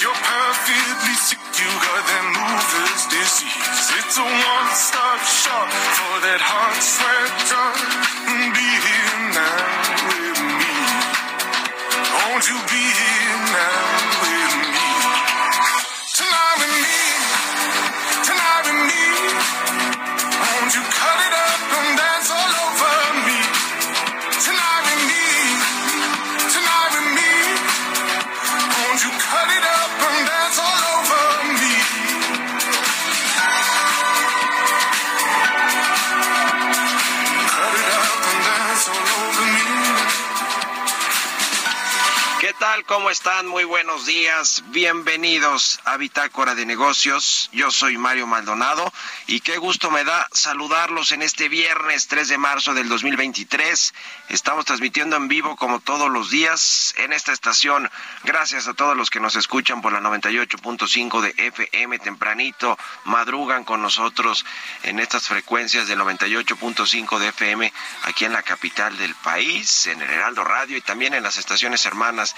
You're perfectly sick, you got that mover's disease. It's a one-stop shop for that hot sweat drug. Be here now with me. Won't you be here now ¿Cómo están? Muy buenos días. Bienvenidos a Bitácora de Negocios. Yo soy Mario Maldonado y qué gusto me da saludarlos en este viernes 3 de marzo del 2023. Estamos transmitiendo en vivo como todos los días en esta estación. Gracias a todos los que nos escuchan por la 98.5 de FM tempranito, madrugan con nosotros en estas frecuencias del 98.5 de FM aquí en la capital del país, en el Heraldo Radio y también en las estaciones hermanas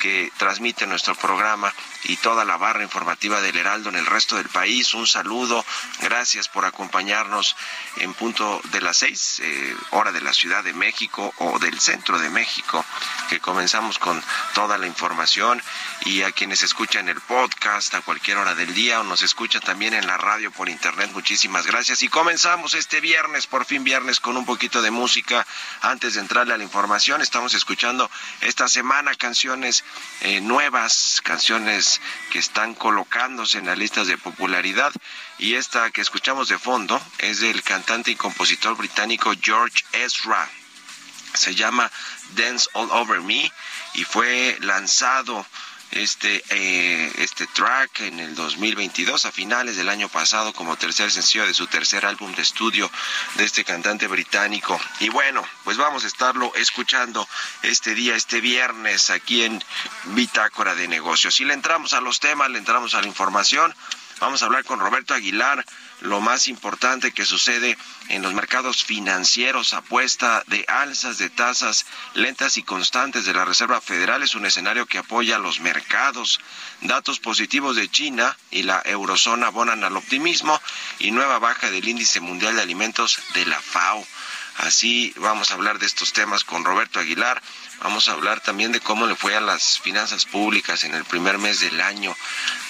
que transmiten nuestro programa y toda la barra informativa del Heraldo en el resto del país. Un saludo, gracias por acompañarnos en punto de las seis, eh, hora de la Ciudad de México o del centro de México, que comenzamos con toda la información y a quienes escuchan el podcast a cualquier hora del día o nos escuchan también en la radio por internet, muchísimas gracias. Y comenzamos este viernes, por fin viernes, con un poquito de música. Antes de entrarle a la información, estamos escuchando esta semana canciones eh, nuevas, canciones que están colocándose en las listas de popularidad. Y esta que escuchamos de fondo es del cantante y compositor británico George Ezra. Se llama Dance All Over Me y fue lanzado este, eh, este track en el 2022, a finales del año pasado, como tercer sencillo de su tercer álbum de estudio de este cantante británico. Y bueno, pues vamos a estarlo escuchando este día, este viernes, aquí en Bitácora de Negocios. Y le entramos a los temas, le entramos a la información. Vamos a hablar con Roberto Aguilar, lo más importante que sucede en los mercados financieros, apuesta de alzas de tasas lentas y constantes de la Reserva Federal es un escenario que apoya a los mercados. Datos positivos de China y la eurozona abonan al optimismo y nueva baja del índice mundial de alimentos de la FAO. Así vamos a hablar de estos temas con Roberto Aguilar. Vamos a hablar también de cómo le fue a las finanzas públicas en el primer mes del año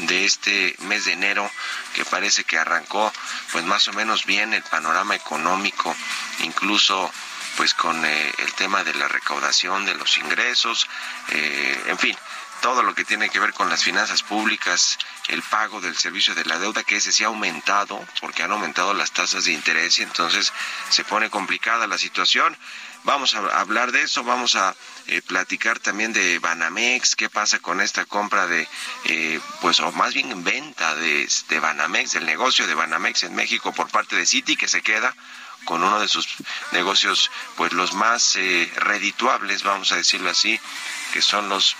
de este mes de enero, que parece que arrancó pues más o menos bien el panorama económico, incluso pues con eh, el tema de la recaudación de los ingresos, eh, en fin, todo lo que tiene que ver con las finanzas públicas, el pago del servicio de la deuda, que ese sí ha aumentado, porque han aumentado las tasas de interés y entonces se pone complicada la situación. Vamos a hablar de eso, vamos a eh, platicar también de Banamex, qué pasa con esta compra de, eh, pues, o más bien venta de, de Banamex, del negocio de Banamex en México por parte de Citi, que se queda con uno de sus negocios, pues los más eh, redituables, vamos a decirlo así, que son los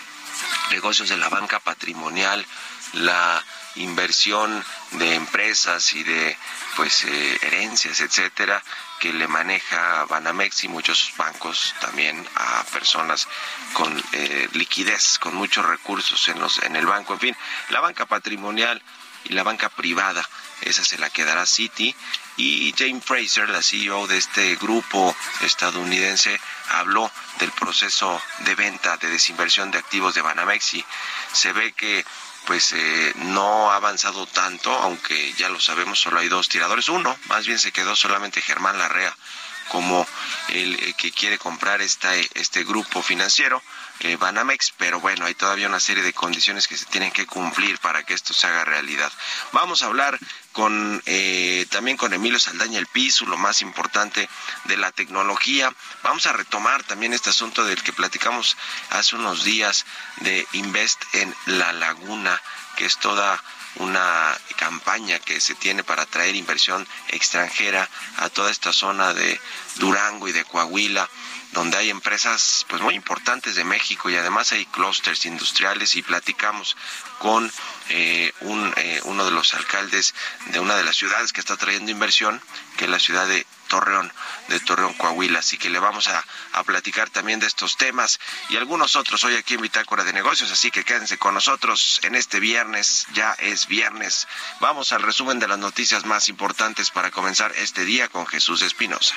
negocios de la banca patrimonial, la inversión de empresas y de pues eh, herencias, etcétera, que le maneja Banamex y muchos bancos también a personas con eh, liquidez, con muchos recursos en los en el banco, en fin, la banca patrimonial y la banca privada, esa se la quedará Citi. Y Jane Fraser, la CEO de este grupo estadounidense, habló del proceso de venta de desinversión de activos de Banamex y se ve que pues eh, no ha avanzado tanto, aunque ya lo sabemos, solo hay dos tiradores. Uno, más bien se quedó solamente Germán Larrea como el, que quiere comprar esta, este grupo financiero, eh, Banamex, pero bueno, hay todavía una serie de condiciones que se tienen que cumplir para que esto se haga realidad. Vamos a hablar con eh, también con Emilio Saldaña el Piso, lo más importante de la tecnología. Vamos a retomar también este asunto del que platicamos hace unos días de Invest en La Laguna, que es toda una campaña que se tiene para atraer inversión extranjera a toda esta zona de Durango y de Coahuila donde hay empresas pues muy importantes de México y además hay clústeres industriales y platicamos con eh, un, eh, uno de los alcaldes de una de las ciudades que está trayendo inversión, que es la ciudad de Torreón, de Torreón, Coahuila. Así que le vamos a, a, platicar también de estos temas y algunos otros hoy aquí en Bitácora de Negocios. Así que quédense con nosotros en este viernes. Ya es viernes. Vamos al resumen de las noticias más importantes para comenzar este día con Jesús Espinosa.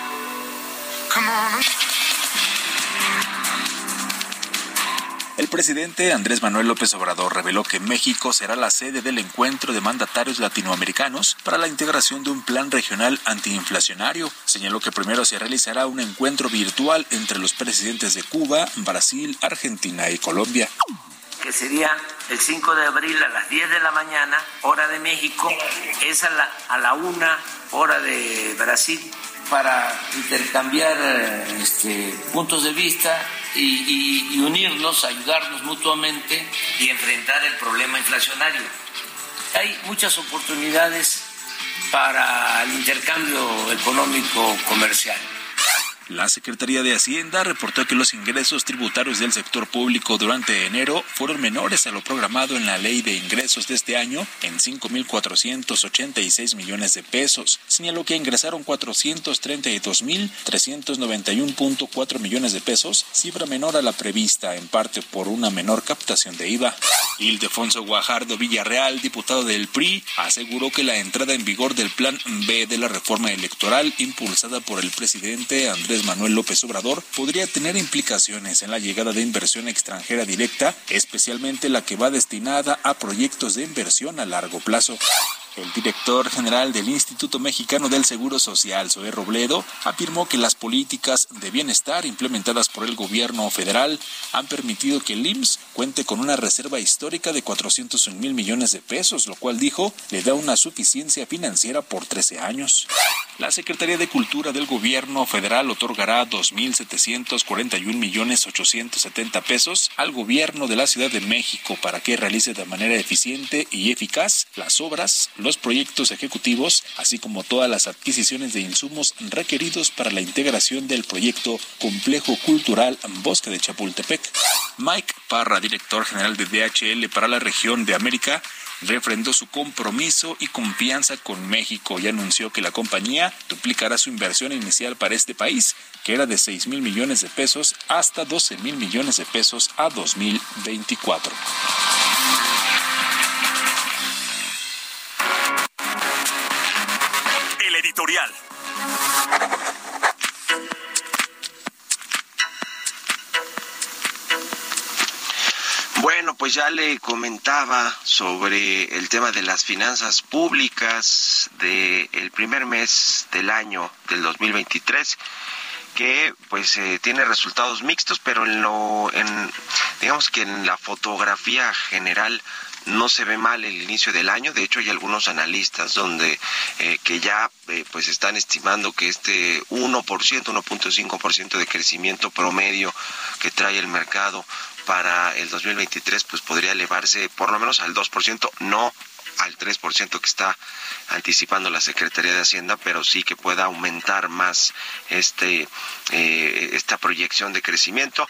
El presidente Andrés Manuel López Obrador reveló que México será la sede del encuentro de mandatarios latinoamericanos para la integración de un plan regional antiinflacionario. Señaló que primero se realizará un encuentro virtual entre los presidentes de Cuba, Brasil, Argentina y Colombia. Que sería el 5 de abril a las 10 de la mañana, hora de México, es a la, a la 1 hora de Brasil, para intercambiar este, puntos de vista y, unirnos, ayudarnos mutuamente y enfrentar el problema inflacionario. Hay muchas oportunidades para el intercambio económico comercial. La Secretaría de Hacienda reportó que los ingresos tributarios del sector público durante enero fueron menores a lo programado en la ley de ingresos de este año en 5.486 millones de pesos. Señaló que ingresaron 432.391.4 millones de pesos, cifra menor a la prevista, en parte por una menor captación de IVA. Ildefonso Guajardo Villarreal, diputado del PRI, aseguró que la entrada en vigor del Plan B de la reforma electoral impulsada por el presidente Andrés Manuel López Obrador podría tener implicaciones en la llegada de inversión extranjera directa, especialmente la que va destinada a proyectos de inversión a largo plazo. El director general del Instituto Mexicano del Seguro Social, Zoé Robledo, afirmó que las políticas de bienestar implementadas por el gobierno federal han permitido que el IMSS cuente con una reserva histórica de 401 mil millones de pesos, lo cual dijo le da una suficiencia financiera por 13 años. La Secretaría de Cultura del gobierno federal otorgará 2.741 millones 870 pesos al gobierno de la Ciudad de México para que realice de manera eficiente y eficaz las obras los proyectos ejecutivos, así como todas las adquisiciones de insumos requeridos para la integración del proyecto Complejo Cultural Bosque de Chapultepec. Mike Parra, director general de DHL para la región de América, refrendó su compromiso y confianza con México y anunció que la compañía duplicará su inversión inicial para este país, que era de 6 mil millones de pesos, hasta 12 mil millones de pesos a 2024. Pues ya le comentaba sobre el tema de las finanzas públicas del primer mes del año del 2023 que pues eh, tiene resultados mixtos, pero en lo, en, digamos que en la fotografía general no se ve mal el inicio del año. De hecho, hay algunos analistas donde eh, que ya eh, pues están estimando que este 1%, 1.5% de crecimiento promedio que trae el mercado para el 2023 pues podría elevarse por lo menos al 2%, no al 3% que está anticipando la Secretaría de Hacienda, pero sí que pueda aumentar más este eh, esta proyección de crecimiento.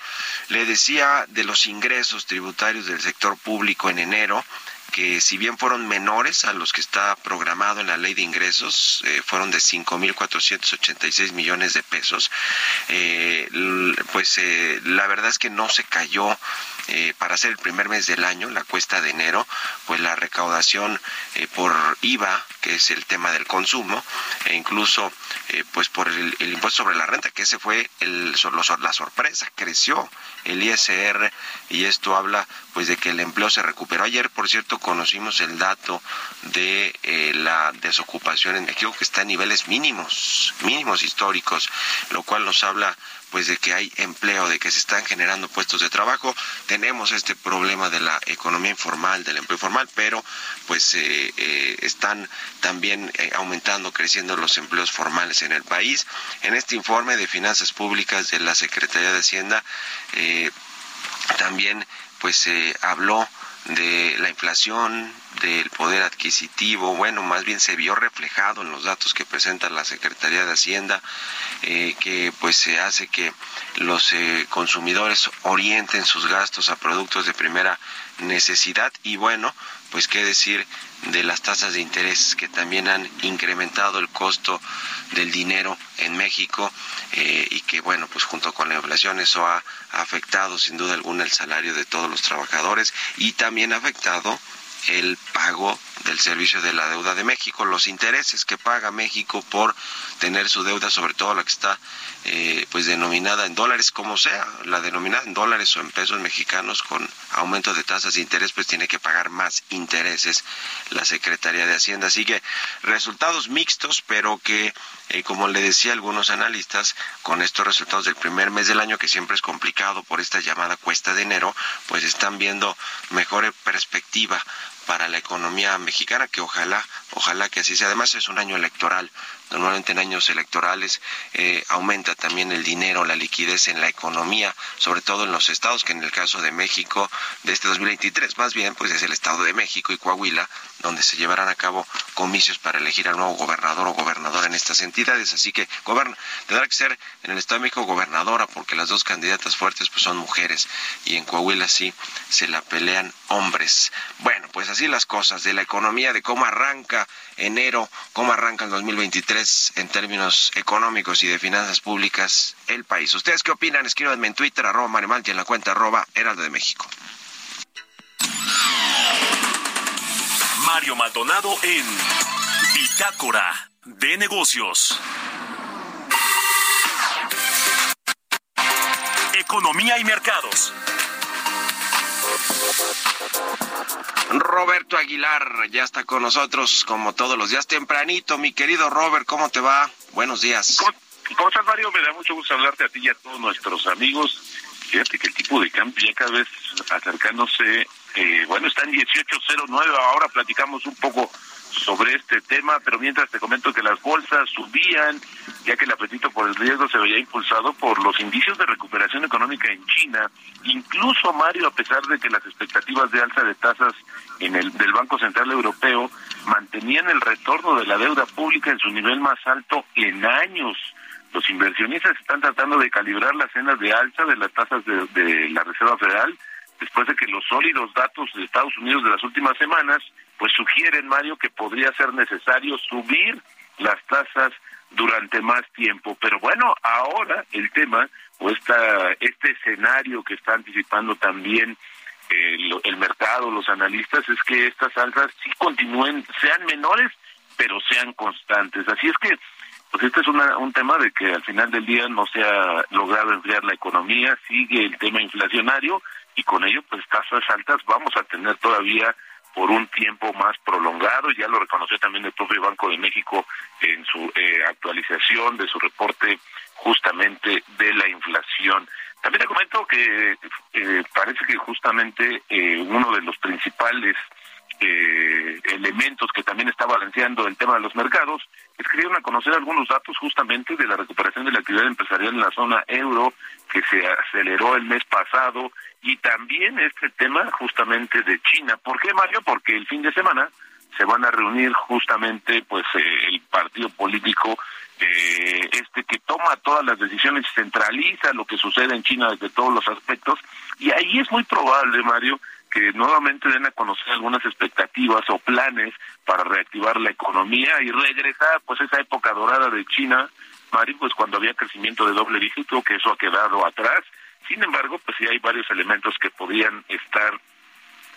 Le decía de los ingresos tributarios del sector público en enero, que si bien fueron menores a los que está programado en la ley de ingresos, eh, fueron de 5.486 millones de pesos, eh, pues eh, la verdad es que no se cayó para ser el primer mes del año, la cuesta de enero, pues la recaudación por IVA, que es el tema del consumo, e incluso pues por el, impuesto sobre la renta, que ese fue el, la sorpresa, creció el ISR y esto habla pues de que el empleo se recuperó. Ayer, por cierto, conocimos el dato de eh, la desocupación en México que está a niveles mínimos, mínimos históricos, lo cual nos habla pues de que hay empleo, de que se están generando puestos de trabajo. Tenemos este problema de la economía informal, del empleo informal, pero pues eh, eh, están también aumentando, creciendo los empleos formales en el país. En este informe de finanzas públicas de la Secretaría de Hacienda también pues se habló de la inflación, del poder adquisitivo, bueno, más bien se vio reflejado en los datos que presenta la Secretaría de Hacienda, eh, que pues se hace que los eh, consumidores orienten sus gastos a productos de primera necesidad y bueno, pues qué decir de las tasas de interés que también han incrementado el costo del dinero en México eh, y que bueno pues junto con la inflación eso ha afectado sin duda alguna el salario de todos los trabajadores y también ha afectado el pago del servicio de la deuda de México, los intereses que paga México por tener su deuda, sobre todo la que está eh, pues denominada en dólares, como sea, la denominada en dólares o en pesos mexicanos con aumento de tasas de interés, pues tiene que pagar más intereses la Secretaría de Hacienda. Así que resultados mixtos, pero que, eh, como le decía algunos analistas, con estos resultados del primer mes del año, que siempre es complicado por esta llamada cuesta de enero, pues están viendo mejor perspectiva para la economía mexicana, que ojalá, ojalá que así sea. Además es un año electoral, Normalmente en años electorales eh, aumenta también el dinero, la liquidez en la economía, sobre todo en los estados, que en el caso de México de este 2023, más bien, pues es el estado de México y Coahuila, donde se llevarán a cabo comicios para elegir al nuevo gobernador o gobernadora en estas entidades. Así que goberna, tendrá que ser en el estado de México gobernadora, porque las dos candidatas fuertes pues son mujeres y en Coahuila sí se la pelean hombres. Bueno, pues así las cosas de la economía, de cómo arranca enero, cómo arranca el 2023 en términos económicos y de finanzas públicas el país. ¿Ustedes qué opinan? Escríbanme en Twitter, arroba Marimalti, en la cuenta arroba Heraldo de México. Mario Maldonado en Bitácora de Negocios. Economía y mercados. Roberto Aguilar ya está con nosotros como todos los días tempranito. Mi querido Robert, ¿cómo te va? Buenos días. ¿Cómo, Mario? Me da mucho gusto hablarte a ti y a todos nuestros amigos. Fíjate que el tipo de cambio ya cada vez acercándose, eh, bueno, está en 18.09. Ahora platicamos un poco sobre este tema, pero mientras te comento que las bolsas subían, ya que el apetito por el riesgo se veía impulsado por los indicios de recuperación económica en China, incluso Mario, a pesar de que las expectativas de alza de tasas en el del Banco Central Europeo mantenían el retorno de la deuda pública en su nivel más alto en años. Los inversionistas están tratando de calibrar las cenas de alza de las tasas de, de la Reserva Federal después de que los sólidos datos de Estados Unidos de las últimas semanas pues sugieren, Mario, que podría ser necesario subir las tasas durante más tiempo. Pero bueno, ahora el tema o esta, este escenario que está anticipando también el, el mercado, los analistas, es que estas alzas sí continúen, sean menores, pero sean constantes. Así es que pues este es una, un tema de que al final del día no se ha logrado enfriar la economía, sigue el tema inflacionario y con ello pues tasas altas vamos a tener todavía por un tiempo más prolongado, ya lo reconoció también el propio Banco de México en su eh, actualización de su reporte justamente de la inflación. También te comento que eh, parece que justamente eh, uno de los principales eh, elementos que también está balanceando el tema de los mercados es que dieron a conocer algunos datos justamente de la recuperación de la actividad empresarial en la zona euro que se aceleró el mes pasado y también este tema justamente de China. ¿Por qué, Mario? Porque el fin de semana se van a reunir justamente pues eh, el partido político eh, este que toma todas las decisiones centraliza lo que sucede en China desde todos los aspectos y ahí es muy probable Mario que nuevamente den a conocer algunas expectativas o planes para reactivar la economía y regresar pues esa época dorada de China Mario pues cuando había crecimiento de doble dígito que eso ha quedado atrás. Sin embargo pues sí hay varios elementos que podrían estar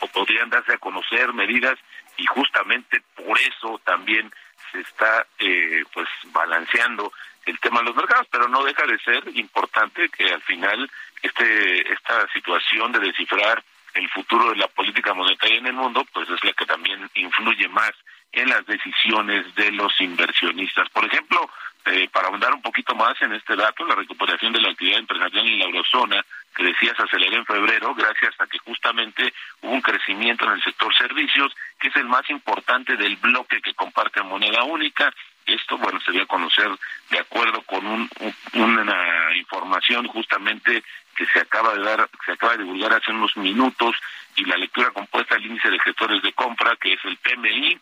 o podrían darse a conocer medidas y justamente por eso también se está eh, pues balanceando el tema de los mercados, pero no deja de ser importante que al final este esta situación de descifrar el futuro de la política monetaria en el mundo, pues es la que también influye más en las decisiones de los inversionistas. Por ejemplo, eh, para ahondar un poquito más en este dato, la recuperación de la actividad empresarial en la eurozona que decías aceleró en febrero gracias a que justamente hubo un crecimiento en el sector servicios, que es el más importante del bloque que comparte moneda única. Esto, bueno, se dio a conocer de acuerdo con un, una información justamente que se acaba de dar, se acaba de divulgar hace unos minutos y la lectura compuesta del índice de gestores de compra, que es el PMI,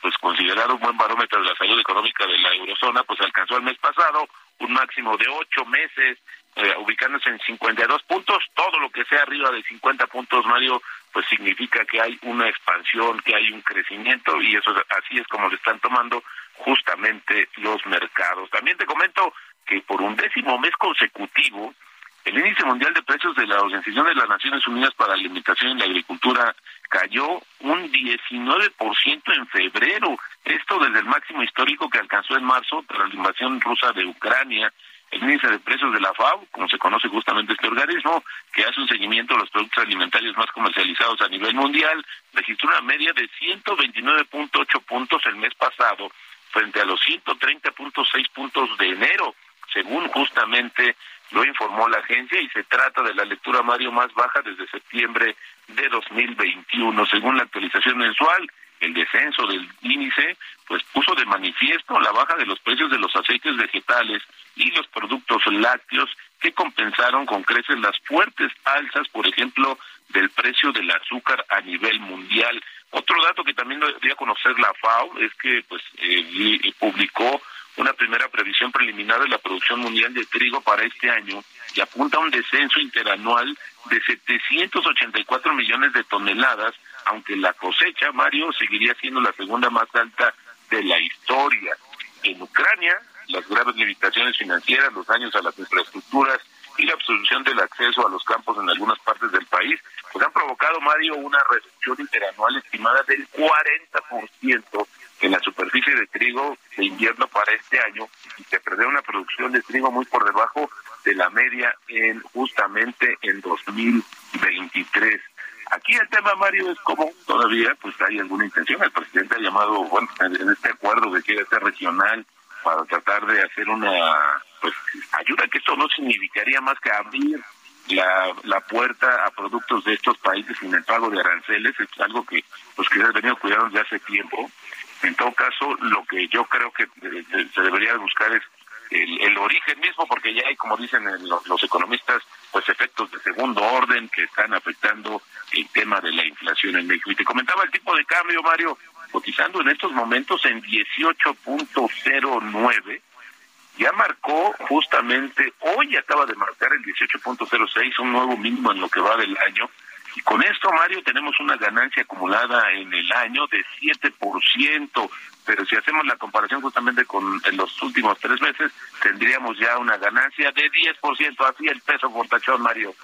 pues considerado un buen barómetro de la salud económica de la eurozona, pues alcanzó el mes pasado un máximo de ocho meses eh, ubicándose en 52 puntos. Todo lo que sea arriba de 50 puntos, Mario, pues significa que hay una expansión, que hay un crecimiento y eso así es como lo están tomando justamente los mercados. También te comento que por un décimo mes consecutivo, el índice mundial de precios de la Organización de las Naciones Unidas para la Alimentación y la Agricultura cayó un 19% en febrero. Esto desde el máximo histórico que alcanzó en marzo tras la invasión rusa de Ucrania el índice de precios de la FAO, como se conoce justamente este organismo, que hace un seguimiento de los productos alimentarios más comercializados a nivel mundial, registró una media de 129.8 puntos el mes pasado, frente a los 130.6 puntos de enero, según justamente lo informó la agencia, y se trata de la lectura Mario más baja desde septiembre de 2021, según la actualización mensual el descenso del índice, pues puso de manifiesto la baja de los precios de los aceites vegetales y los productos lácteos que compensaron con creces las fuertes alzas, por ejemplo, del precio del azúcar a nivel mundial. Otro dato que también debería conocer la FAO es que pues eh, publicó una primera previsión preliminar de la producción mundial de trigo para este año y apunta a un descenso interanual de 784 millones de toneladas, aunque la cosecha, Mario, seguiría siendo la segunda más alta de la historia. En Ucrania, las graves limitaciones financieras, los daños a las infraestructuras y la obstrucción del acceso a los campos en algunas partes del país, pues han provocado, Mario, una reducción interanual estimada del 40% en la superficie de trigo de invierno para este año y se prevé una producción de trigo muy por debajo de la media en justamente en 2023. Aquí el tema, Mario, es como todavía pues hay alguna intención. El presidente ha llamado, bueno, en este acuerdo que quiere ser regional para tratar de hacer una pues ayuda, que esto no significaría más que abrir la, la puerta a productos de estos países sin el pago de aranceles, es algo que pues que se ha venido cuidando desde hace tiempo. En todo caso, lo que yo creo que eh, se debería buscar es el, origen mismo, porque ya hay, como dicen los, los, economistas, pues efectos de segundo orden que están afectando el tema de la inflación en México. Y te comentaba el tipo de cambio, Mario, cotizando en estos momentos en 18.09. Ya marcó justamente, hoy acaba de marcar el 18.06, un nuevo mínimo en lo que va del año. Y con esto, Mario, tenemos una ganancia acumulada en el año de 7%, pero si hacemos la comparación justamente con en los últimos tres meses, tendríamos ya una ganancia de 10%, así el peso por tachón, Mario.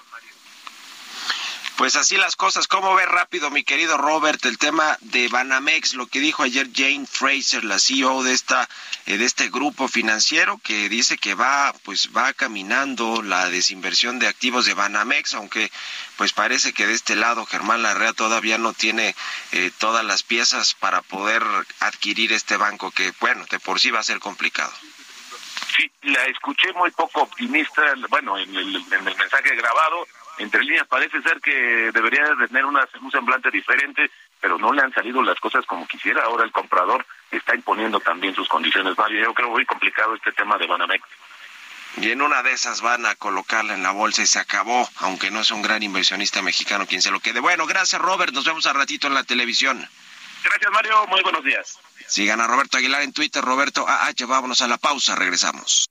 Pues así las cosas. ¿Cómo ve rápido, mi querido Robert, el tema de Banamex? Lo que dijo ayer Jane Fraser, la CEO de esta eh, de este grupo financiero, que dice que va pues va caminando la desinversión de activos de Banamex, aunque pues parece que de este lado Germán Larrea todavía no tiene eh, todas las piezas para poder adquirir este banco, que bueno, de por sí va a ser complicado. Sí, la escuché muy poco optimista, bueno, en el, en el mensaje grabado, entre líneas parece ser que debería de tener una, un semblante diferente, pero no le han salido las cosas como quisiera. Ahora el comprador está imponiendo también sus condiciones. Mario, yo creo muy complicado este tema de Banamex. Y en una de esas van a colocarla en la bolsa y se acabó, aunque no es un gran inversionista mexicano quien se lo quede. Bueno, gracias Robert, nos vemos al ratito en la televisión. Gracias Mario, muy buenos días. Sigan a Roberto Aguilar en Twitter, Roberto AH, vámonos a la pausa, regresamos.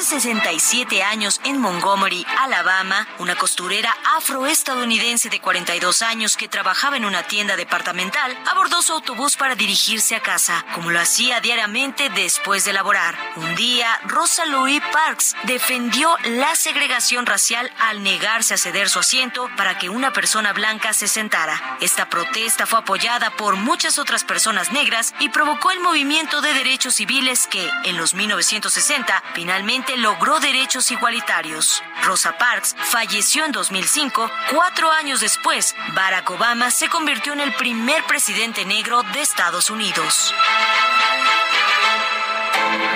Hace 67 años en Montgomery, Alabama, una costurera afroestadounidense de 42 años que trabajaba en una tienda departamental abordó su autobús para dirigirse a casa, como lo hacía diariamente después de laborar. Un día, Rosa Louis Parks defendió la segregación racial al negarse a ceder su asiento para que una persona blanca se sentara. Esta protesta fue apoyada por muchas otras personas negras y provocó el movimiento de derechos civiles que, en los 1960, finalmente logró derechos igualitarios. Rosa Parks falleció en 2005. Cuatro años después, Barack Obama se convirtió en el primer presidente negro de Estados Unidos.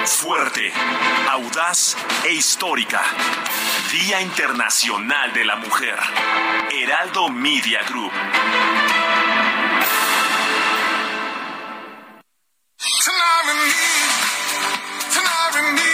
Fuerte, audaz e histórica. Día Internacional de la Mujer. Heraldo Media Group. Tonight tonight.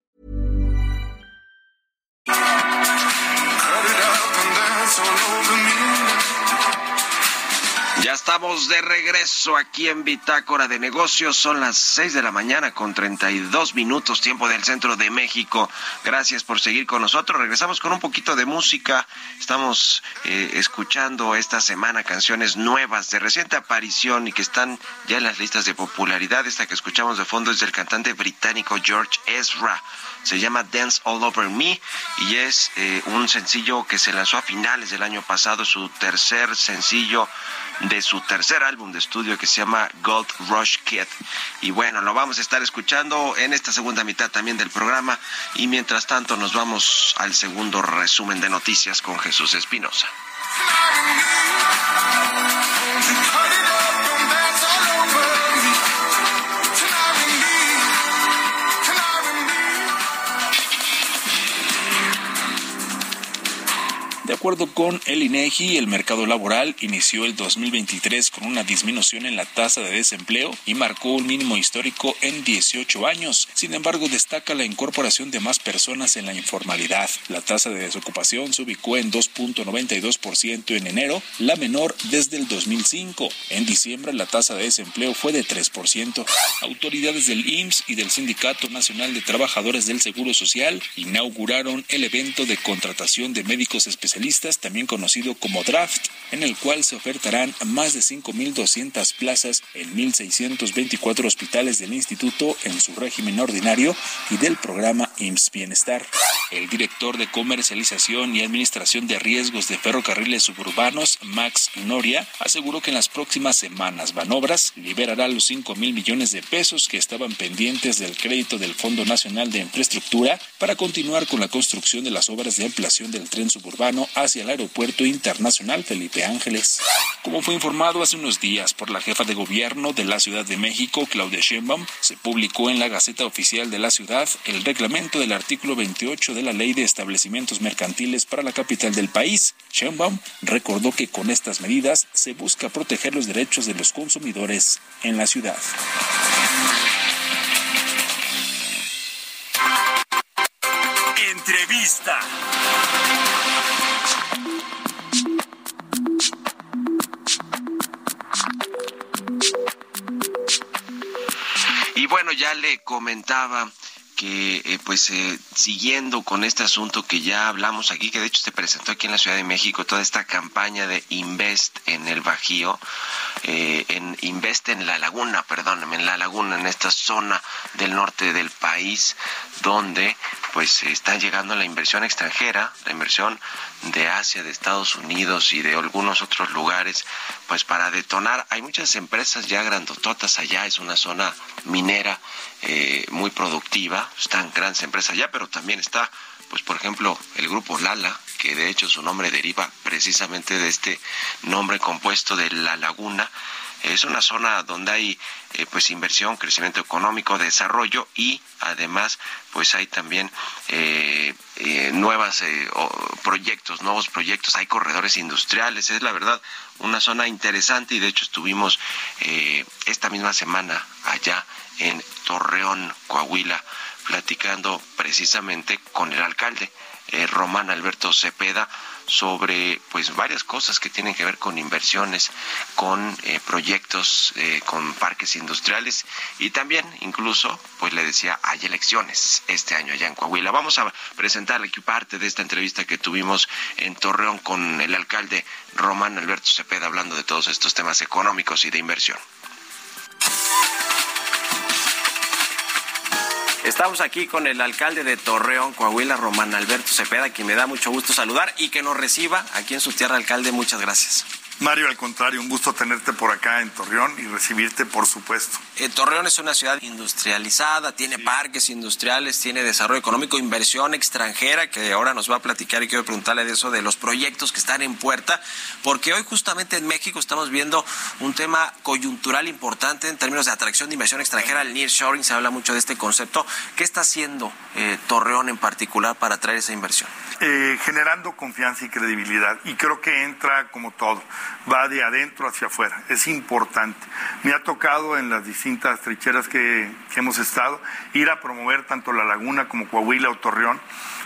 Yeah. Estamos de regreso aquí en Bitácora de Negocios. Son las 6 de la mañana con 32 minutos, tiempo del centro de México. Gracias por seguir con nosotros. Regresamos con un poquito de música. Estamos eh, escuchando esta semana canciones nuevas de reciente aparición y que están ya en las listas de popularidad. Esta que escuchamos de fondo es del cantante británico George Ezra. Se llama Dance All Over Me y es eh, un sencillo que se lanzó a finales del año pasado, su tercer sencillo de su tercer álbum de estudio que se llama Gold Rush Kid. Y bueno, lo vamos a estar escuchando en esta segunda mitad también del programa y mientras tanto nos vamos al segundo resumen de noticias con Jesús Espinosa. De acuerdo con el INEGI, el mercado laboral inició el 2023 con una disminución en la tasa de desempleo y marcó un mínimo histórico en 18 años. Sin embargo, destaca la incorporación de más personas en la informalidad. La tasa de desocupación se ubicó en 2.92% en enero, la menor desde el 2005. En diciembre, la tasa de desempleo fue de 3%. Autoridades del IMSS y del Sindicato Nacional de Trabajadores del Seguro Social inauguraron el evento de contratación de médicos especialistas, también conocido como draft, en el cual se ofertarán más de 5.200 plazas en 1.624 hospitales del instituto en su régimen ordinario y del programa IMSS Bienestar. El director de comercialización y administración de riesgos de ferrocarriles suburbanos, Max Noria, aseguró que en las próximas semanas Banobras liberará los 5 mil millones de pesos que estaban pendientes del crédito del Fondo Nacional de Infraestructura para continuar con la construcción de las obras de ampliación del tren suburbano hacia el Aeropuerto Internacional Felipe Ángeles. Como fue informado hace unos días por la jefa de gobierno de la Ciudad de México, Claudia Sheinbaum, se publicó en la Gaceta Oficial de la Ciudad el reglamento del artículo 28 de la Ley de Establecimientos Mercantiles para la capital del país. Sheinbaum recordó que con estas medidas se busca proteger los derechos de los consumidores en la ciudad. Entrevista. Y bueno, ya le comentaba que eh, pues eh, siguiendo con este asunto que ya hablamos aquí, que de hecho se presentó aquí en la Ciudad de México, toda esta campaña de Invest en el Bajío, eh, en Invest en la Laguna, perdóname, en la Laguna, en esta zona del norte del país, donde pues está llegando la inversión extranjera, la inversión de Asia, de Estados Unidos y de algunos otros lugares, pues para detonar. Hay muchas empresas ya grandototas allá, es una zona minera eh, muy productiva, están grandes empresas allá, pero también está, pues por ejemplo, el grupo Lala, que de hecho su nombre deriva precisamente de este nombre compuesto de La Laguna, es una zona donde hay eh, pues inversión, crecimiento económico, desarrollo y además pues hay también eh, eh, nuevas proyectos, nuevos proyectos, hay corredores industriales, es la verdad una zona interesante y de hecho estuvimos esta misma semana allá en Torreón, Coahuila, platicando precisamente con el alcalde Román Alberto Cepeda sobre pues varias cosas que tienen que ver con inversiones, con eh, proyectos, eh, con parques industriales y también incluso pues le decía hay elecciones este año allá en Coahuila. Vamos a presentarle aquí parte de esta entrevista que tuvimos en Torreón con el alcalde Román Alberto Cepeda hablando de todos estos temas económicos y de inversión. Estamos aquí con el alcalde de Torreón, Coahuila, Román Alberto Cepeda, quien me da mucho gusto saludar y que nos reciba aquí en su tierra, alcalde. Muchas gracias. Mario, al contrario, un gusto tenerte por acá en Torreón y recibirte, por supuesto. Eh, Torreón es una ciudad industrializada, tiene parques industriales, tiene desarrollo económico, inversión extranjera, que ahora nos va a platicar y quiero preguntarle de eso, de los proyectos que están en puerta, porque hoy justamente en México estamos viendo un tema coyuntural importante en términos de atracción de inversión extranjera, el nearshoring, se habla mucho de este concepto. ¿Qué está haciendo eh, Torreón en particular para atraer esa inversión? Eh, generando confianza y credibilidad, y creo que entra como todo va de adentro hacia afuera. Es importante. Me ha tocado en las distintas trincheras que, hemos estado ir a promover tanto la laguna como Coahuila o Torreón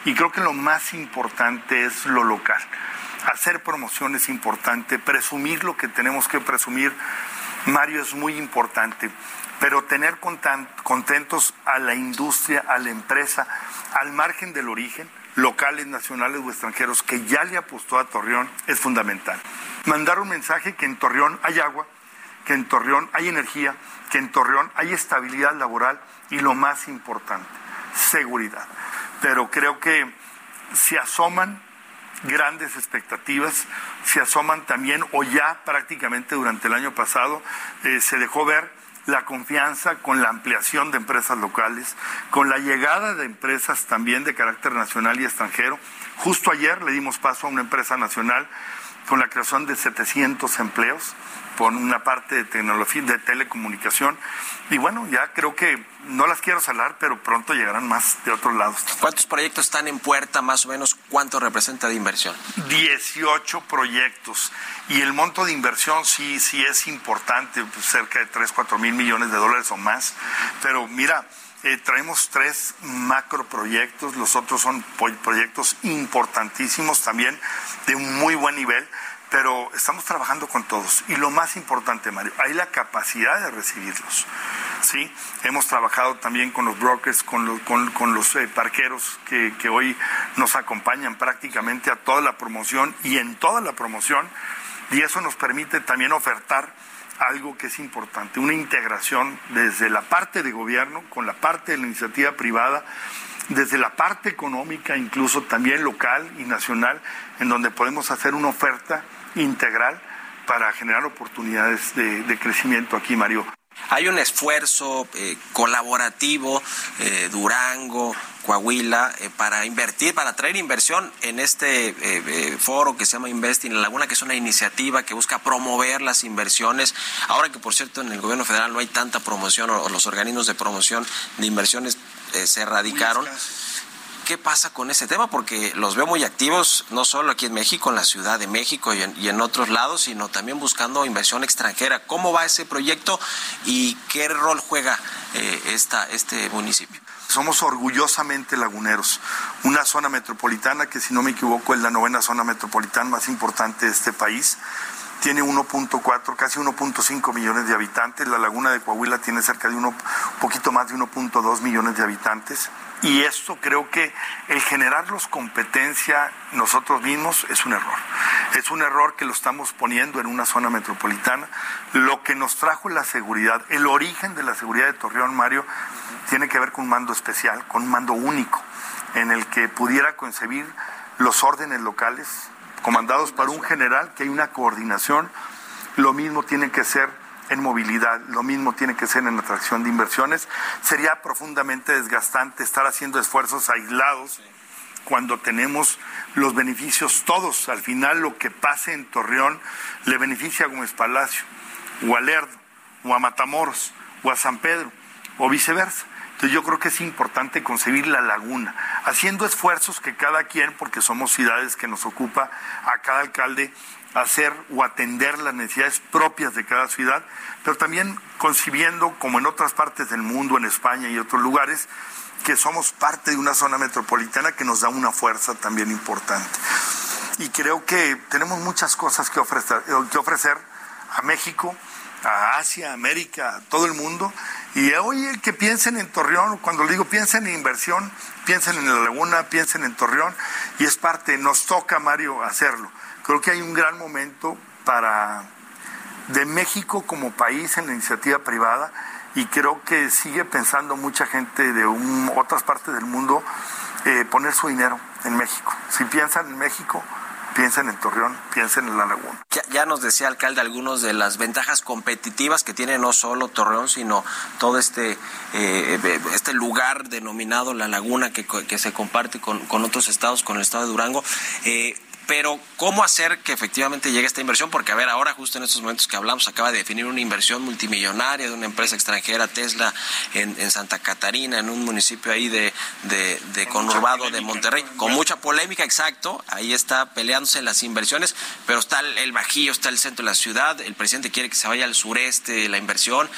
y creo que lo más importante es lo local. Hacer promoción es importante, presumir lo que tenemos que presumir, Mario, es muy importante, pero tener contentos a la industria, a la empresa, al margen del origen, locales, nacionales o extranjeros, que ya le apostó a Torreón, es fundamental mandar un mensaje que en Torreón hay agua, que en Torreón hay energía, que en Torreón hay estabilidad laboral y lo más importante, seguridad. Pero creo que se asoman grandes expectativas, se asoman también, o ya prácticamente durante el año pasado, eh, se dejó ver la confianza con la ampliación de empresas locales, con la llegada de empresas también de carácter nacional y extranjero. Justo ayer le dimos paso a una empresa nacional con la creación de 700 empleos por una parte de tecnología, de telecomunicación. Y bueno, ya creo que no las quiero salar, pero pronto llegarán más de otros lados. ¿Cuántos proyectos están en puerta, más o menos? ¿Cuánto representa de inversión? 18 proyectos. Y el monto de inversión sí, sí es importante, pues, cerca de 3, 4 mil millones de dólares o más. Pero mira, eh, traemos tres macroproyectos, los otros son proyectos importantísimos también, de un muy buen nivel pero estamos trabajando con todos. Y lo más importante, Mario, hay la capacidad de recibirlos. ¿sí? Hemos trabajado también con los brokers, con los, eh, parqueros que, que hoy nos acompañan prácticamente a toda la promoción y en toda la promoción. Y eso nos permite también ofertar algo que es importante, una integración desde la parte de gobierno con la parte de la iniciativa privada, desde la parte económica, incluso también local y nacional, en donde podemos hacer una oferta integral para generar oportunidades de, crecimiento aquí, Mario. Hay un esfuerzo eh, colaborativo, eh, Durango, Coahuila, eh, para invertir, para traer inversión en este foro que se llama Investing en la Laguna, que es una iniciativa que busca promover las inversiones. Ahora que, por cierto, en el gobierno federal no hay tanta promoción o, los organismos de promoción de inversiones se erradicaron. ¿Qué pasa con ese tema? Porque los veo muy activos, no solo aquí en México, en la Ciudad de México y en, otros lados, sino también buscando inversión extranjera. ¿Cómo va ese proyecto y qué rol juega eh, esta, este municipio? Somos orgullosamente laguneros, una zona metropolitana que si no me equivoco es la novena zona metropolitana más importante de este país tiene 1.4, casi 1.5 millones de habitantes. La laguna de Coahuila tiene cerca de uno, un poquito más de 1.2 millones de habitantes. Y esto creo que el generarlos competencia nosotros mismos es un error. Es un error que lo estamos poniendo en una zona metropolitana. Lo que nos trajo la seguridad, el origen de la seguridad de Torreón, Mario, tiene que ver con un mando especial, con un mando único, en el que pudiera concebir los órdenes locales, comandados por un general, que hay una coordinación. Lo mismo tiene que ser en movilidad, lo mismo tiene que ser en atracción de inversiones. Sería profundamente desgastante estar haciendo esfuerzos aislados cuando tenemos los beneficios todos. Al final lo que pase en Torreón le beneficia a Gómez Palacio, o a Lerdo, o a Matamoros, o a San Pedro, o viceversa. Entonces yo creo que es importante concebir la laguna, haciendo esfuerzos que cada quien, porque somos ciudades que nos ocupa a cada alcalde, hacer o atender las necesidades propias de cada ciudad, pero también concibiendo, como en otras partes del mundo, en España y otros lugares, que somos parte de una zona metropolitana que nos da una fuerza también importante. Y creo que tenemos muchas cosas que ofrecer, que ofrecer a México, a Asia, América, todo el mundo. Y hoy que piensen en Torreón, cuando le digo piensen en inversión, piensen en la laguna, piensen en Torreón, y es parte, nos toca, Mario, hacerlo. Creo que hay un gran momento para de México como país en la iniciativa privada y creo que sigue pensando mucha gente de otras partes del mundo eh, poner su dinero en México. Si piensan en México, piensen en Torreón, piensen en la laguna. Ya, nos decía alcalde algunos de las ventajas competitivas que tiene no solo Torreón, sino todo este eh, este lugar denominado la laguna que, que se comparte con, con, otros estados, con el estado de Durango. Eh, pero ¿cómo hacer que efectivamente llegue esta inversión? Porque, a ver, ahora justo en estos momentos que hablamos, acaba de definir una inversión multimillonaria de una empresa extranjera, Tesla, en, Santa Catarina, en un municipio ahí de, de, conurbado de Monterrey, con mucha polémica, exacto, ahí está peleándose las inversiones, pero está el, el Bajío, está el centro de la ciudad, el presidente quiere que se vaya al sureste la inversión,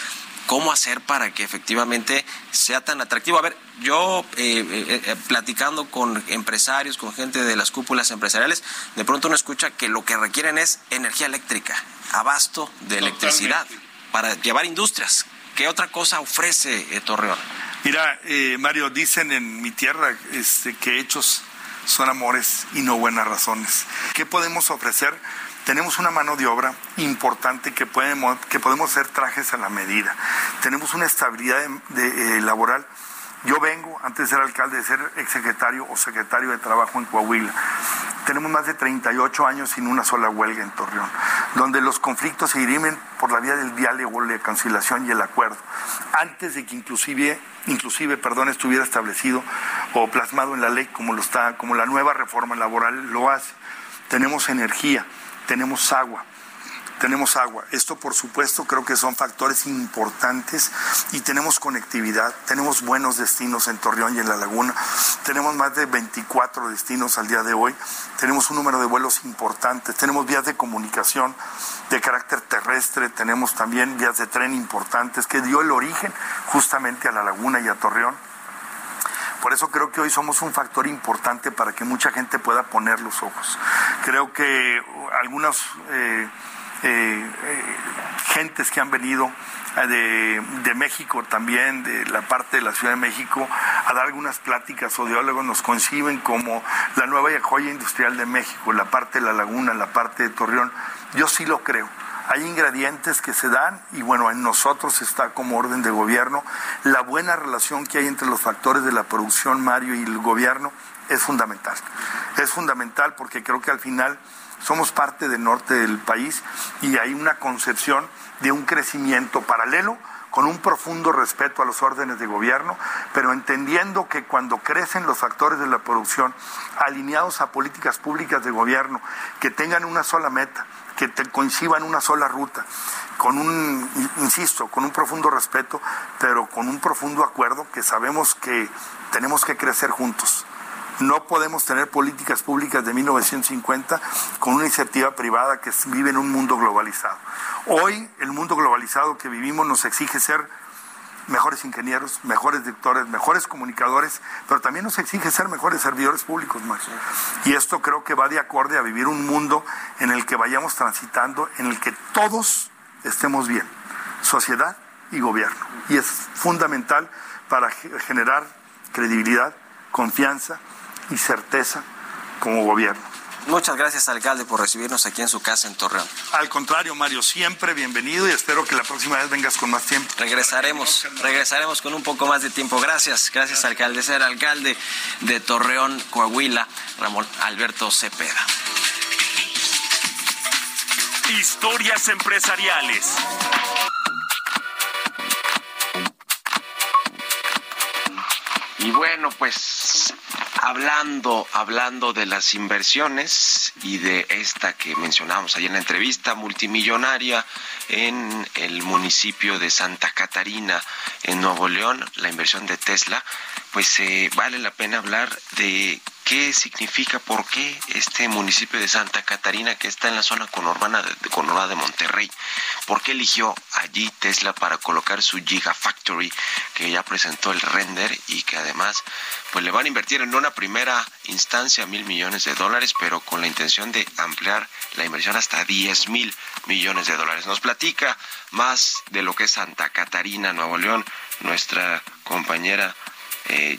cómo hacer para que efectivamente sea tan atractivo. A ver, yo eh, eh, eh, platicando con empresarios, con gente de las cúpulas empresariales, de pronto uno escucha que lo que requieren es energía eléctrica, abasto de electricidad para llevar industrias. ¿Qué otra cosa ofrece Torreón? Mira, Mario, dicen en mi tierra este, que hechos son amores y no buenas razones. ¿Qué podemos ofrecer? Tenemos una mano de obra importante que, podemos, que podemos hacer trajes a la medida. Tenemos una estabilidad de, eh, laboral. Yo vengo, antes de ser alcalde, de ser exsecretario o secretario de Trabajo en Coahuila. Tenemos más de 38 años sin una sola huelga en Torreón, donde los conflictos se dirimen por la vía del diálogo, la conciliación y el acuerdo, antes de que inclusive, inclusive perdón, estuviera establecido o plasmado en la ley como, lo está, como la nueva reforma laboral lo hace. Tenemos energía tenemos agua tenemos agua. Esto, por supuesto, creo que son factores importantes y tenemos conectividad, tenemos buenos destinos en Torreón y en la laguna, tenemos más de 24 destinos al día de hoy, tenemos un número de vuelos importantes, tenemos vías de comunicación de carácter terrestre, tenemos también vías de tren importantes que dio el origen justamente a la laguna y a Torreón. Por eso creo que hoy somos un factor importante para que mucha gente pueda poner los ojos. Creo que algunas eh, eh, gentes que han venido de, de, México también, de la parte de la Ciudad de México, a dar algunas pláticas o diálogos, nos conciben como la nueva joya industrial de México, la parte de la laguna, la parte de Torreón. Yo sí lo creo hay ingredientes que se dan y bueno, en nosotros está como orden de gobierno. La buena relación que hay entre los factores de la producción, Mario, y el gobierno es fundamental. Es fundamental porque creo que al final somos parte del norte del país y hay una concepción de un crecimiento paralelo con un profundo respeto a los órdenes de gobierno, pero entendiendo que cuando crecen los factores de la producción, alineados a políticas públicas de gobierno, que tengan una sola meta, que te coincidan una sola ruta, con un, insisto, con un profundo respeto, pero con un profundo acuerdo que sabemos que tenemos que crecer juntos. No podemos tener políticas públicas de 1950 con una iniciativa privada que vive en un mundo globalizado. Hoy el mundo globalizado que vivimos nos exige ser mejores ingenieros, mejores directores, mejores comunicadores, pero también nos exige ser mejores servidores públicos más. Y esto creo que va de acorde a vivir un mundo en el que vayamos transitando, en el que todos estemos bien, sociedad y gobierno. Y es fundamental para generar credibilidad, confianza y certeza como gobierno. Muchas gracias, alcalde, por recibirnos aquí en su casa en Torreón. Al contrario, Mario, siempre bienvenido y espero que la próxima vez vengas con más tiempo. Regresaremos, regresaremos con un poco más de tiempo. Gracias, gracias, alcalde. Ser alcalde de Torreón, Coahuila, Ramón Alberto Cepeda. Historias empresariales. Y bueno, pues hablando, hablando de las inversiones y de esta que mencionábamos ayer en la entrevista, multimillonaria en el municipio de Santa Catarina, en Nuevo León, la inversión de Tesla, pues eh, vale la pena hablar de qué significa, por qué este municipio de Santa Catarina, que está en la zona conurbana de, conurbana de Monterrey, por qué eligió allí Tesla para colocar su Gigafactory, que ya presentó el render y que además pues le van a invertir en una primera instancia mil millones de dólares, pero con la intención de ampliar la inversión hasta 10 mil millones de dólares. Nos platica más de lo que es Santa Catarina, Nuevo León, nuestra compañera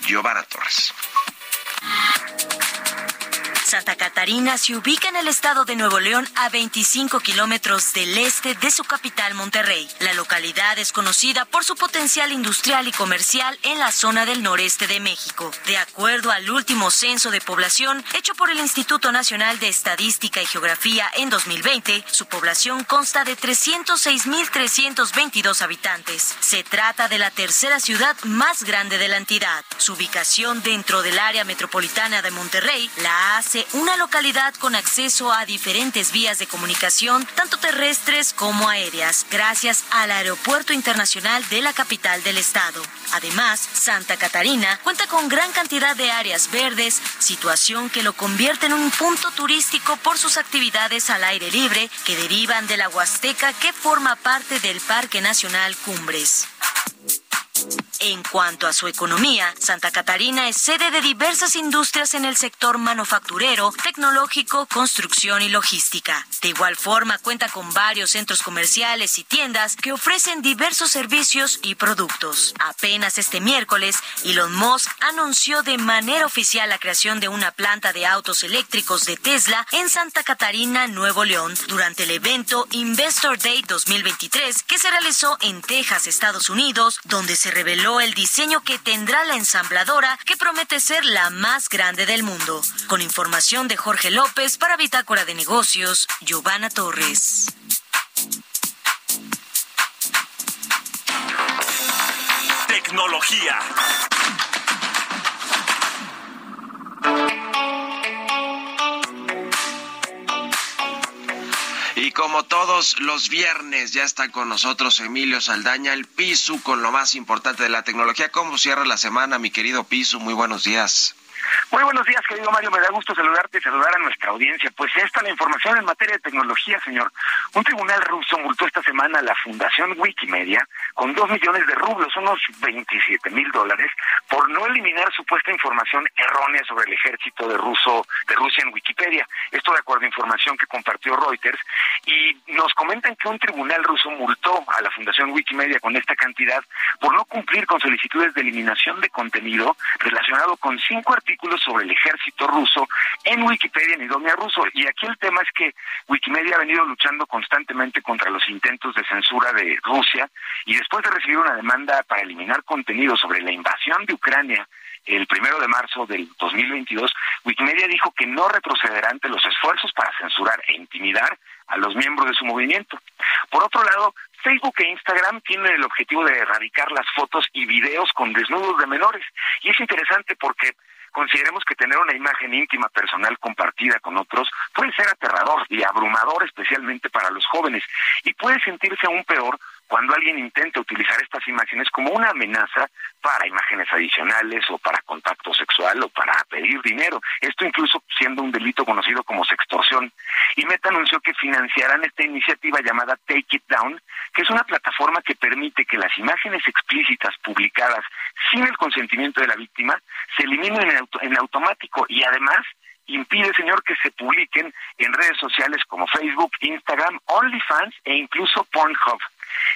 Giovanna Torres. Santa Catarina se ubica en el estado de Nuevo León a 25 kilómetros del este de su capital Monterrey. La localidad es conocida por su potencial industrial y comercial en la zona del noreste de México. De acuerdo al último censo de población hecho por el Instituto Nacional de Estadística y Geografía en 2020, su población consta de 306.322 habitantes. Se trata de la tercera ciudad más grande de la entidad. Su ubicación dentro del área metropolitana de Monterrey la hace una localidad con acceso a diferentes vías de comunicación, tanto terrestres como aéreas, gracias al Aeropuerto Internacional de la capital del estado. Además, Santa Catarina cuenta con gran cantidad de áreas verdes, situación que lo convierte en un punto turístico por sus actividades al aire libre que derivan de la Huasteca que forma parte del Parque Nacional Cumbres. En cuanto a su economía, Santa Catarina es sede de diversas industrias en el sector manufacturero, tecnológico, construcción y logística. De igual forma, cuenta con varios centros comerciales y tiendas que ofrecen diversos servicios y productos. Apenas este miércoles, Elon Musk anunció de manera oficial la creación de una planta de autos eléctricos de Tesla en Santa Catarina, Nuevo León, durante el evento Investor Day 2023 que se realizó en Texas, Estados Unidos, donde se reveló el diseño que tendrá la ensambladora que promete ser la más grande del mundo. Con información de Jorge López para Bitácora de Negocios, Giovanna Torres. Tecnología. Como todos los viernes, ya está con nosotros Emilio Saldaña, el Pisu, con lo más importante de la tecnología. ¿Cómo cierra la semana, mi querido Pisu? Muy buenos días. Muy buenos días, querido Mario. Me da gusto saludarte y saludar a nuestra audiencia. Pues esta la información en materia de tecnología, señor. Un tribunal ruso multó esta semana a la Fundación Wikimedia con dos millones de rublos, unos 27 mil dólares, por no eliminar supuesta información errónea sobre el ejército de, ruso, de Rusia en Wikipedia. Esto de acuerdo a información que compartió Reuters. Y nos comentan que un tribunal ruso multó a la Fundación Wikimedia con esta cantidad por no cumplir con solicitudes de eliminación de contenido relacionado con cinco artículos sobre el ejército ruso en Wikipedia en idioma ruso. Y aquí el tema es que Wikimedia ha venido luchando constantemente contra los intentos de censura de Rusia y después de recibir una demanda para eliminar contenido sobre la invasión de Ucrania el primero de marzo del 2022, Wikimedia dijo que no retrocederá ante los esfuerzos para censurar e intimidar a los miembros de su movimiento. Por otro lado, Facebook e Instagram tienen el objetivo de erradicar las fotos y videos con desnudos de menores. Y es interesante porque consideremos que tener una imagen íntima personal compartida con otros puede ser aterrador y abrumador especialmente para los jóvenes y puede sentirse aún peor cuando alguien intenta utilizar estas imágenes como una amenaza para imágenes adicionales o para contacto sexual o para pedir dinero. Esto incluso siendo un delito conocido como sextorsión. Y Meta anunció que financiarán esta iniciativa llamada Take It Down, que es una plataforma que permite que las imágenes explícitas publicadas sin el consentimiento de la víctima se eliminen en, en automático y además impide, señor, que se publiquen en redes sociales como Facebook, Instagram, OnlyFans e incluso Pornhub.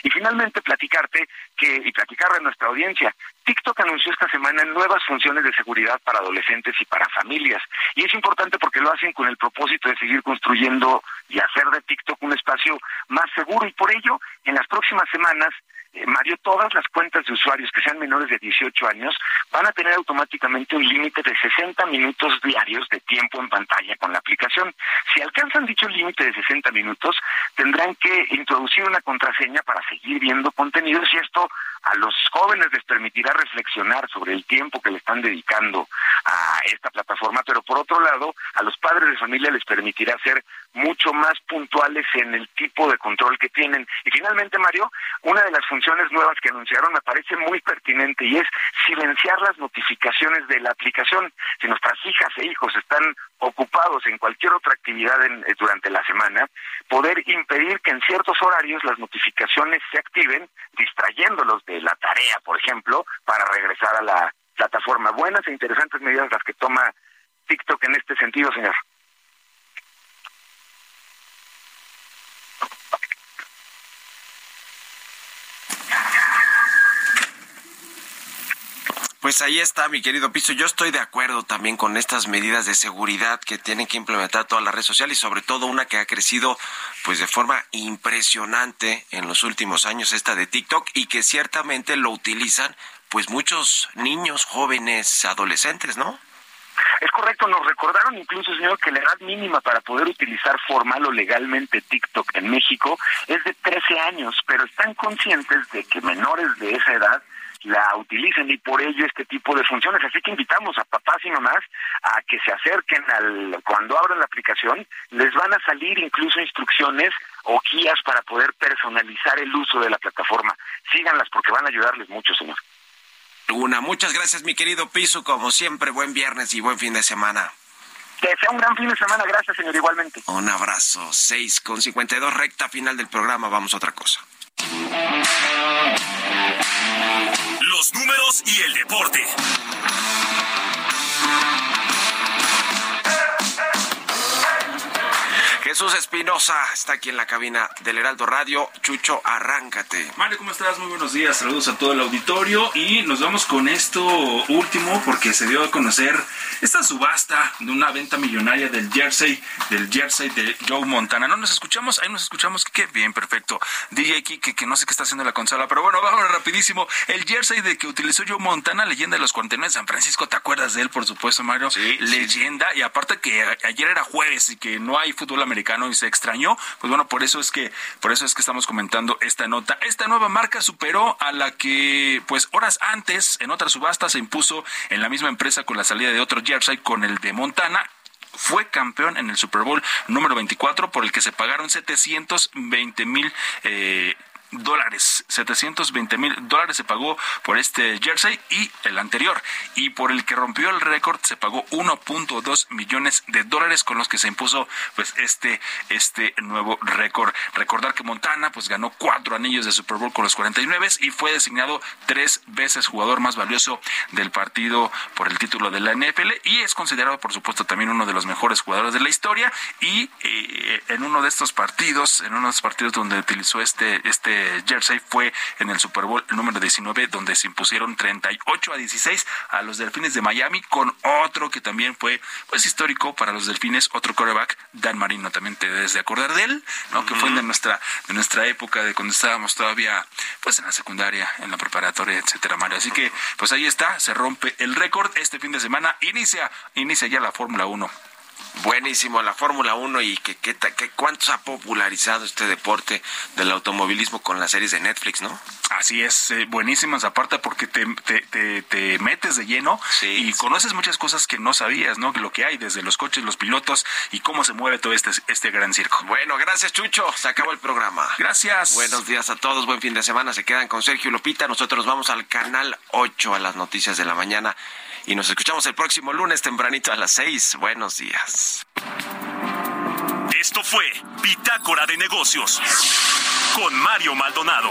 Y finalmente platicarte que, y platicarle a nuestra audiencia, TikTok anunció esta semana nuevas funciones de seguridad para adolescentes y para familias. Y es importante porque lo hacen con el propósito de seguir construyendo y hacer de TikTok un espacio más seguro. Y por ello, en las próximas semanas, eh, Mario, todas las cuentas de usuarios que sean menores de 18 años van a tener automáticamente un límite de 60 minutos diarios de tiempo en pantalla con la aplicación. Si alcanzan dicho límite de 60 minutos, tendrán que introducir una contraseña para seguir viendo contenidos y esto a los jóvenes les permitirá reflexionar sobre el tiempo que le están dedicando a esta plataforma, pero por otro lado, a los padres de familia les permitirá ser mucho más puntuales en el tipo de control que tienen. Y finalmente, Mario, una de las funciones nuevas que anunciaron me parece muy pertinente y es silenciar las notificaciones de la aplicación. Si nuestras hijas e hijos están ocupados en cualquier otra actividad eh, durante la semana, poder impedir que en ciertos horarios las notificaciones se activen, distrayéndolos de la tarea, por ejemplo, para regresar a la plataforma. Buenas e interesantes medidas las que toma TikTok en este sentido, señor. Pues ahí está, mi querido Piso. Yo estoy de acuerdo también con estas medidas de seguridad que tienen que implementar todas las redes sociales y sobre todo una que ha crecido pues de forma impresionante en los últimos años, esta de TikTok, y que ciertamente lo utilizan pues muchos niños, jóvenes, adolescentes, ¿no? Es correcto, nos recordaron incluso, señor, que la edad mínima para poder utilizar formal o legalmente TikTok en México es de 13 años, pero están conscientes de que menores de esa edad la utilicen y por ello este tipo de funciones. Así que invitamos a papás y mamás a que se acerquen al cuando abran la aplicación, les van a salir incluso instrucciones o guías para poder personalizar el uso de la plataforma. Síganlas porque van a ayudarles mucho, señor. Una, muchas gracias, mi querido Piso. Como siempre, buen viernes y buen fin de semana. Que sea un gran fin de semana. Gracias, señor, igualmente. Un abrazo. 6 con 52, recta final del programa. Vamos a otra cosa. Los números y el deporte. Jesús Espinosa está aquí en la cabina del Heraldo Radio. Chucho, arráncate. Mario, ¿cómo estás? Muy buenos días. Saludos a todo el auditorio. Y nos vamos con esto último porque se dio a conocer esta subasta de una venta millonaria del jersey, del jersey de Joe Montana. ¿No nos escuchamos? Ahí nos escuchamos. Qué bien, perfecto. DJ Kike, que no sé qué está haciendo la consola, pero bueno, vamos rapidísimo. El jersey de que utilizó Joe Montana, leyenda de los 49 de San Francisco. ¿Te acuerdas de él, por supuesto, Mario? Sí. Leyenda. Y aparte que ayer era jueves y que no hay fútbol americano y se extrañó, pues bueno, por eso es que por eso es que estamos comentando esta nota. Esta nueva marca superó a la que pues horas antes en otra subasta se impuso en la misma empresa con la salida de otro jersey con el de Montana fue campeón en el Super Bowl número 24 por el que se pagaron 720 mil eh, dólares, 720 mil dólares se pagó por este jersey y el anterior. Y por el que rompió el récord se pagó 1.2 millones de dólares con los que se impuso pues este, este nuevo récord. Recordar que Montana pues ganó cuatro anillos de Super Bowl con los 49 y fue designado tres veces jugador más valioso del partido por el título de la NFL y es considerado por supuesto también uno de los mejores jugadores de la historia y eh, en uno de estos partidos, en uno de estos partidos donde utilizó este, este jersey fue en el Super Bowl número 19, donde se impusieron 38 a 16 a los Delfines de Miami, con otro que también fue pues histórico para los Delfines, otro quarterback, Dan Marino, también te debes de acordar de él, ¿no? Que fue de nuestra, de nuestra época, de cuando estábamos todavía pues en la secundaria, en la preparatoria, etcétera, Mario. Así que, pues ahí está, se rompe el récord. Este fin de semana inicia, inicia ya la Fórmula 1. Buenísimo la Fórmula 1 y que, que, que cuánto se ha popularizado este deporte del automovilismo con las series de Netflix, ¿no? Así es, eh, buenísimas aparte porque te, te, te, metes de lleno y conoces muchas cosas que no sabías, ¿no? Lo que hay desde los coches, los pilotos y cómo se mueve todo este, este gran circo. Bueno, gracias Chucho, se acabó el programa. Gracias. Buenos días a todos, buen fin de semana, se quedan con Sergio Lopita, nosotros vamos al canal 8 a las noticias de la mañana y nos escuchamos el próximo lunes tempranito a las 6. Buenos días. Esto fue Bitácora de Negocios con Mario Maldonado.